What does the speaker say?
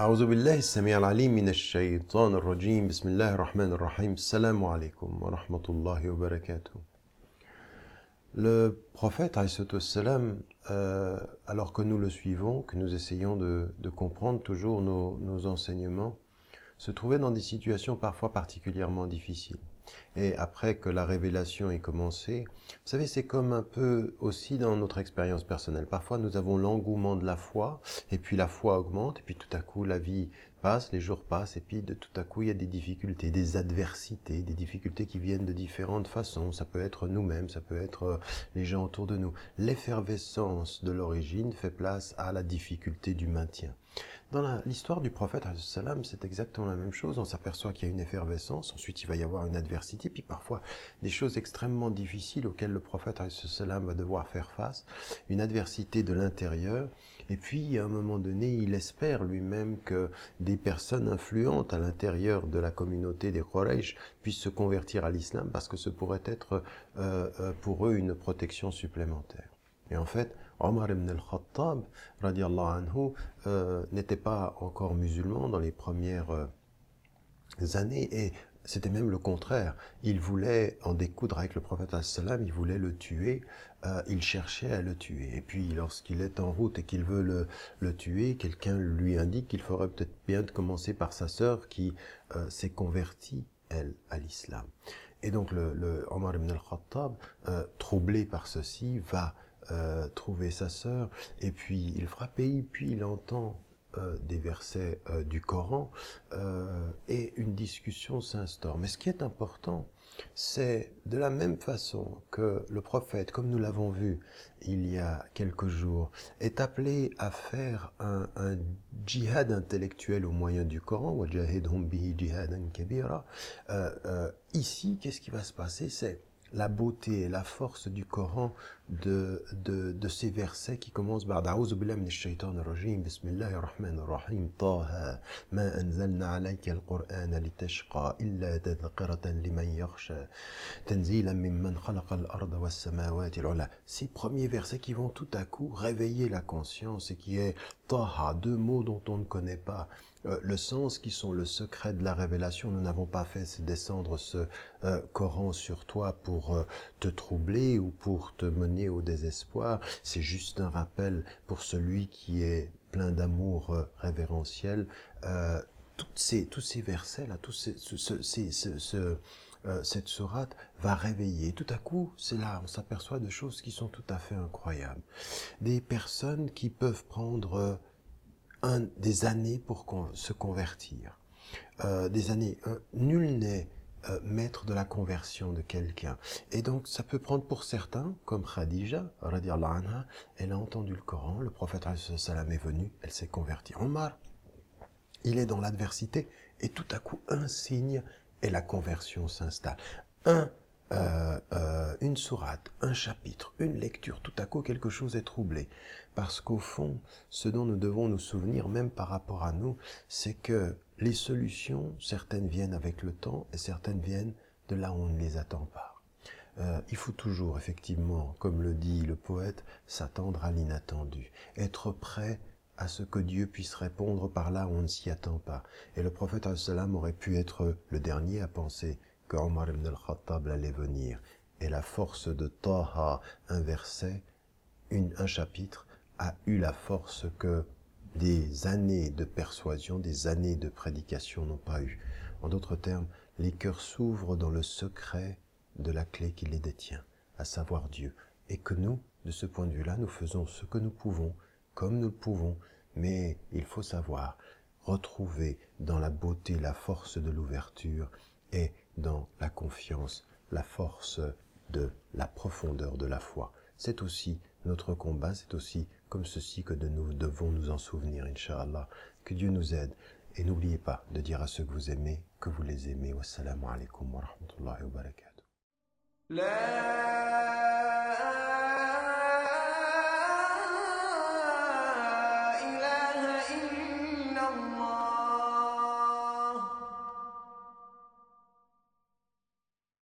أعوذ بالله السميع العليم من الشيطان الرجيم بسم الله الرحمن الرحيم السلام عليكم ورحمة الله وبركاته Le prophète, alayhi salam, euh, alors que nous le suivons, que nous essayons de, de comprendre toujours nos, nos enseignements, se trouvait dans des situations parfois particulièrement difficiles. Et après que la révélation ait commencé, vous savez, c'est comme un peu aussi dans notre expérience personnelle. Parfois, nous avons l'engouement de la foi, et puis la foi augmente, et puis tout à coup, la vie passe, les jours passent, et puis de tout à coup, il y a des difficultés, des adversités, des difficultés qui viennent de différentes façons. Ça peut être nous-mêmes, ça peut être euh, les gens autour de nous. L'effervescence de l'origine fait place à la difficulté du maintien. Dans l'histoire du prophète, c'est exactement la même chose. On s'aperçoit qu'il y a une effervescence, ensuite il va y avoir une adversité, puis parfois des choses extrêmement difficiles auxquelles le prophète va devoir faire face, une adversité de l'intérieur, et puis à un moment donné, il espère lui-même que des personnes influentes à l'intérieur de la communauté des Quraysh puissent se convertir à l'islam, parce que ce pourrait être euh, euh, pour eux une protection supplémentaire. Et en fait, Omar ibn al-Khattab, anhu, euh, n'était pas encore musulman dans les premières euh, années et c'était même le contraire. Il voulait en découdre avec le prophète salam, il voulait le tuer, euh, il cherchait à le tuer. Et puis lorsqu'il est en route et qu'il veut le, le tuer, quelqu'un lui indique qu'il ferait peut-être bien de commencer par sa sœur qui euh, s'est convertie, elle, à l'islam. Et donc le, le Omar ibn al-Khattab, euh, troublé par ceci, va euh, trouver sa sœur, et puis il frappe et puis il entend euh, des versets euh, du Coran euh, et une discussion s'instaure. Mais ce qui est important, c'est de la même façon que le prophète, comme nous l'avons vu il y a quelques jours, est appelé à faire un, djihad intellectuel au moyen du Coran, ici, qu'est-ce qui va se passer? C'est la beauté et la force du Coran, de, de, de ces versets qui commencent par A'udhu billahi minash shaitanir rajim, bismillahir rahmanir rahim, Taha, ma anzalna alayka al-Qur'ana litashqa illa tadhkiratan liman yakhsha, tanzilan mimman khalaqa al-arda was samawati al-'ula. Ces premiers versets qui vont tout à coup réveiller la conscience et qui est Taha, deux mots dont on ne connaît pas, euh, le sens qui sont le secret de la révélation. Nous n'avons pas fait descendre ce euh, Coran sur toi pour euh, te troubler ou pour te mener au désespoir. C'est juste un rappel pour celui qui est plein d'amour euh, révérentiel. Toutes ces, tous ces versets-là, tous ces, ce, ce- ces- ce- ce- cette sourate va réveiller. Tout à coup, c'est là, on s'aperçoit de choses qui sont tout à fait incroyables. Des personnes qui peuvent prendre des années pour se convertir. Euh, des années. euh, nul n'est euh, maître de la conversion de quelqu'un. Et donc, ça peut prendre pour certains, comme Khadija, anha, elle a entendu le Coran, le prophète salam est venu, elle s'est convertie. Omar, il est dans l'adversité, et tout à coup, un signe, et la conversion s'installe. Un, euh, euh, une sourate, un chapitre, une lecture, tout à coup, quelque chose est troublé. Parce qu'au fond, ce dont nous devons nous souvenir, même par rapport à nous, c'est que les solutions, certaines viennent avec le temps, et certaines viennent de là où on ne les attend pas. Euh, il faut toujours, effectivement, comme le dit le poète, s'attendre à l'inattendu, être prêt à ce que Dieu puisse répondre par là où on ne s'y attend pas. Et le prophète aurait pu être le dernier à penser que Omar ibn al-Khattab allait venir. Et la force de Taha, un verset, une, un chapitre, a eu la force que des années de persuasion, des années de prédication n'ont pas eu. En d'autres termes, les cœurs s'ouvrent dans le secret de la clé qui les détient, à savoir Dieu. Et que nous, de ce point de vue-là, nous faisons ce que nous pouvons, comme nous le pouvons, mais il faut savoir retrouver dans la beauté la force de l'ouverture et dans la confiance la force de la profondeur de la foi. C'est aussi notre combat, c'est aussi comme ceci que nous devons nous en souvenir, Inch'Allah. Que Dieu nous aide. Et n'oubliez pas de dire à ceux que vous aimez que vous les aimez. Wassalamu alaikum wa rahmatullahi wa barakatuh.